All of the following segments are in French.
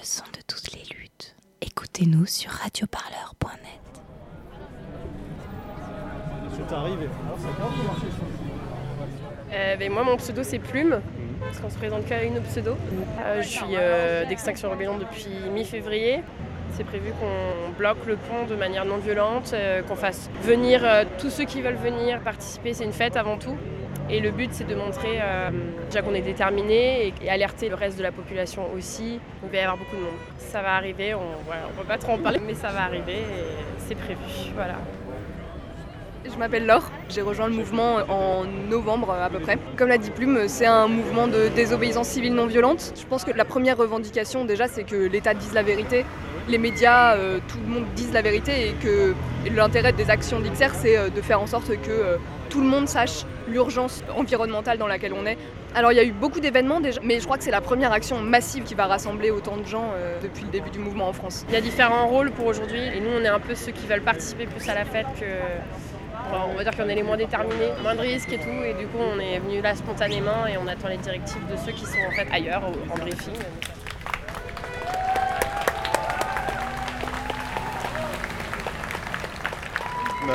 le son de toutes les luttes. Écoutez-nous sur radioparleur.net. Euh, ben, moi, mon pseudo, c'est Plume, parce qu'on se présente qu'à une pseudo. Euh, je suis euh, d'Extinction Rebellion depuis mi-février. C'est prévu qu'on bloque le pont de manière non violente, euh, qu'on fasse venir euh, tous ceux qui veulent venir participer. C'est une fête avant tout. Et le but, c'est de montrer euh, déjà qu'on est déterminé et, alerter le reste de la population aussi. Il va y avoir beaucoup de monde. Ça va arriver, on ne peut pas trop en parler, mais ça va arriver et c'est prévu. Voilà. Je m'appelle Laure, j'ai rejoint le mouvement en novembre à peu près. Comme l'a dit Plume, c'est un mouvement de désobéissance civile non violente. Je pense que la première revendication déjà c'est que l'État dise la vérité, les médias, euh, tout le monde dise la vérité et que l'intérêt des actions d'XR c'est euh, de faire en sorte que tout le monde sache l'urgence environnementale dans laquelle on est. Alors il y a eu beaucoup d'événements déjà, mais je crois que c'est la première action massive qui va rassembler autant de gens euh, depuis le début du mouvement en France. Il y a différents rôles pour aujourd'hui et nous on est un peu ceux qui veulent participer plus à la fête que. enfin, on va dire qu'on est les moins déterminés, moins de risques et tout, et du coup on est venu là spontanément et on attend les directives de ceux qui sont en fait ailleurs en briefing.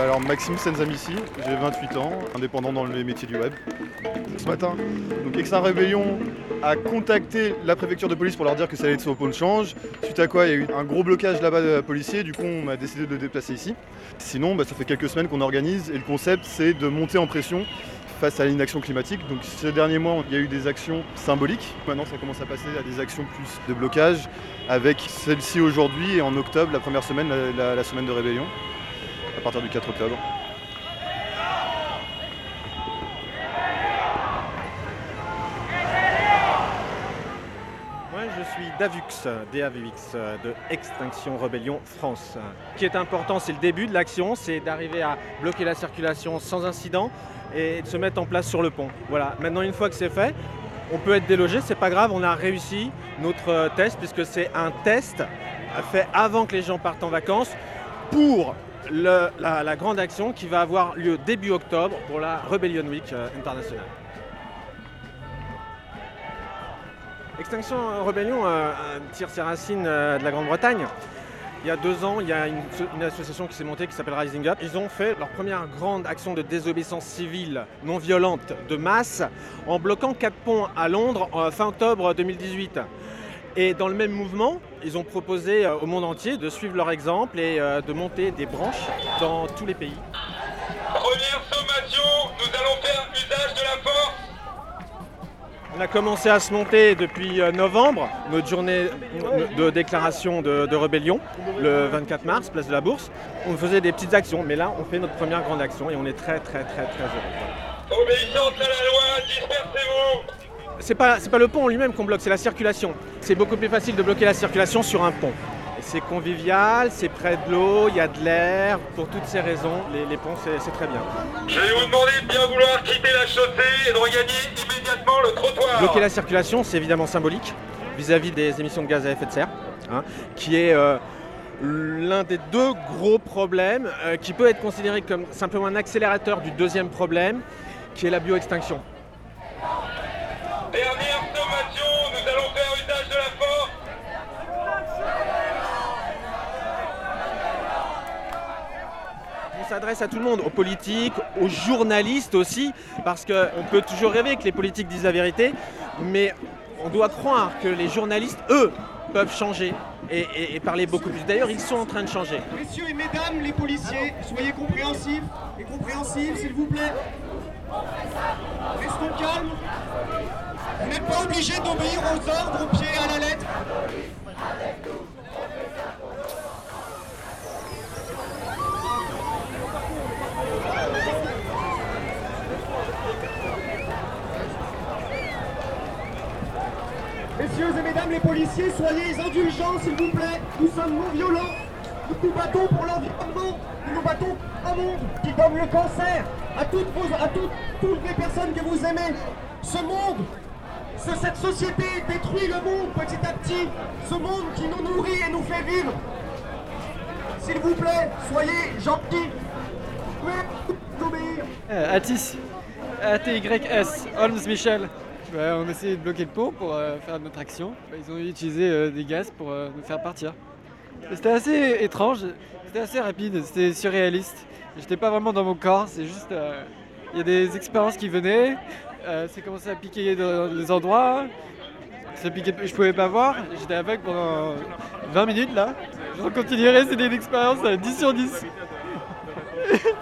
Alors Maxime Senzamissi, j'ai 28 ans, indépendant dans les métiers du web. Ce matin, donc Extra Rébellion a contacté la préfecture de police pour leur dire que ça allait être au pôle change. Suite à quoi il y a eu un gros blocage là-bas de policiers, du coup on a décidé de le déplacer ici. Sinon, bah, ça fait quelques semaines qu'on organise et le concept c'est de monter en pression face à l'inaction climatique. Donc ces derniers mois, il y a eu des actions symboliques. Maintenant, ça commence à passer à des actions plus de blocage, avec celle-ci aujourd'hui et en octobre, la première semaine, la, la- la semaine de rébellion, à partir du 4 octobre. Moi, je suis Davux, DAVX, de Extinction Rebellion France. Ce qui est important, c'est le début de l'action, c'est d'arriver à bloquer la circulation sans incident et de se mettre en place sur le pont. Voilà, maintenant, une fois que c'est fait, on peut être délogé, c'est pas grave, on a réussi notre test, puisque c'est un test fait avant que les gens partent en vacances pour la, grande action qui va avoir lieu début octobre pour la Rebellion Week euh, internationale. Extinction Rebellion euh, euh, tire ses racines euh, de la Grande-Bretagne. Il y a deux ans, il y a une, so- une association qui s'est montée qui s'appelle Rising Up. Ils ont fait leur première grande action de désobéissance civile non violente de masse en bloquant quatre ponts à Londres fin octobre 2018. Et dans le même mouvement, ils ont proposé euh, au monde entier de suivre leur exemple et euh, de monter des branches dans tous les pays. Première sommation, nous allons faire usage de la force. On a commencé à se monter depuis euh, novembre, notre journée de déclaration de, de rébellion, le 24 mars, place de la Bourse. On faisait des petites actions, mais là, on fait notre première grande action et on est très, très, très, très heureux. Obéissance à la loi, dispersez-vous. C'est pas, pas le pont en lui-même qu'on bloque, c'est la circulation. C'est beaucoup plus facile de bloquer la circulation sur un pont. C'est convivial, c'est près de l'eau, il y a de l'air. Pour toutes ces raisons, les, les ponts, c'est, c'est très bien. Je vais vous demander de bien vouloir quitter la chaussée et de regagner immédiatement le trottoir. Bloquer la circulation, c'est évidemment symbolique vis-à-vis des émissions de gaz à effet de serre, hein, qui est euh, l'un des deux gros problèmes euh, qui peut être considéré comme simplement un accélérateur du deuxième problème, qui est la bioextinction. Dernière sommation, nous allons faire usage de la force. On s'adresse à tout le monde, aux politiques, aux journalistes aussi, parce qu'on peut toujours rêver que les politiques disent la vérité, mais on doit croire que les journalistes, eux, peuvent changer et, parler beaucoup plus. D'ailleurs, ils sont en train de changer. Messieurs et mesdames les policiers, soyez compréhensifs et compréhensibles s'il vous plaît. Restons calmes. Vous n'êtes pas obligés d'obéir aux ordres au pied à la lettre. Messieurs et mesdames les policiers, soyez indulgents s'il vous plaît. Nous sommes non violents. Nous nous battons pour l'environnement. Nous nous battons pour un monde qui donne le cancer à toutes, vos, toutes, les personnes que vous aimez. Ce monde, ce- cette société détruit le monde petit à petit. Ce monde qui nous nourrit et nous fait vivre. S'il vous plaît, soyez gentils. Pouvez obéir. Euh, Atis, A-T-Y-S, Holmes Michel, Bah, on essayait de bloquer le pont pour euh, faire notre action. Bah, ils ont utilisé euh, des gaz pour euh, nous faire partir. C'était assez étrange, c'était assez rapide, c'était surréaliste. J'étais pas vraiment dans mon corps, c'est juste. Il y a des expériences qui venaient, c'est commencé à piquer dans les endroits. Ça piquait, je pouvais pas voir, j'étais aveugle pendant 20 minutes là. Je continuerai, c'était une expérience à 10 sur 10.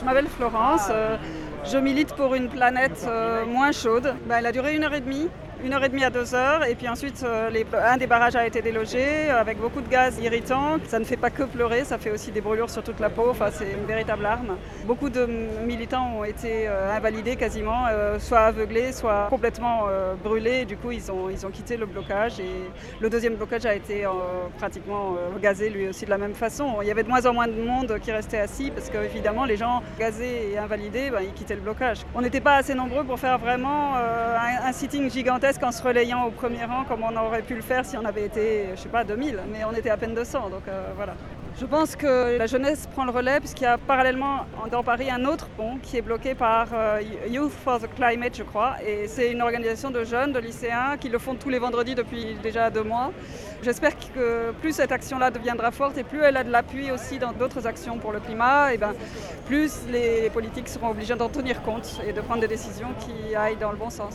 Je m'appelle Florence, euh, je milite pour une planète euh, moins chaude. Ben, elle a duré une heure et demie, une heure et demie à deux heures, et puis ensuite euh, un des barrages a été délogé avec beaucoup de gaz irritants. Ça ne fait pas que pleurer, ça fait aussi des brûlures sur toute la peau, enfin, c'est une véritable arme. Beaucoup de militants ont été euh, invalidés quasiment, euh, soit aveuglés, soit complètement euh, brûlés, du coup ils ont, ils ont quitté le blocage, et le deuxième blocage a été euh, pratiquement euh, gazé lui aussi de la même façon. Il y avait de moins en moins de monde qui restait assis, parce que évidemment les gens gazés et invalidés, ben, ils quittaient le blocage. On n'était pas assez nombreux pour faire vraiment euh, un sitting gigantesque en se relayant au premier rang comme on aurait pu le faire si on avait été, je sais pas, 2000, mais on était à peine 200, donc euh, voilà. Je pense que la jeunesse prend le relais puisqu'il y a parallèlement dans Paris un autre pont qui est bloqué par euh, Youth for the Climate, je crois. Et c'est une organisation de jeunes, de lycéens qui le font tous les vendredis depuis déjà deux mois. J'espère que plus cette action-là deviendra forte et plus elle a de l'appui aussi dans d'autres actions pour le climat, et ben, plus les politiques seront obligés d'en tenir compte et de prendre des décisions qui aillent dans le bon sens.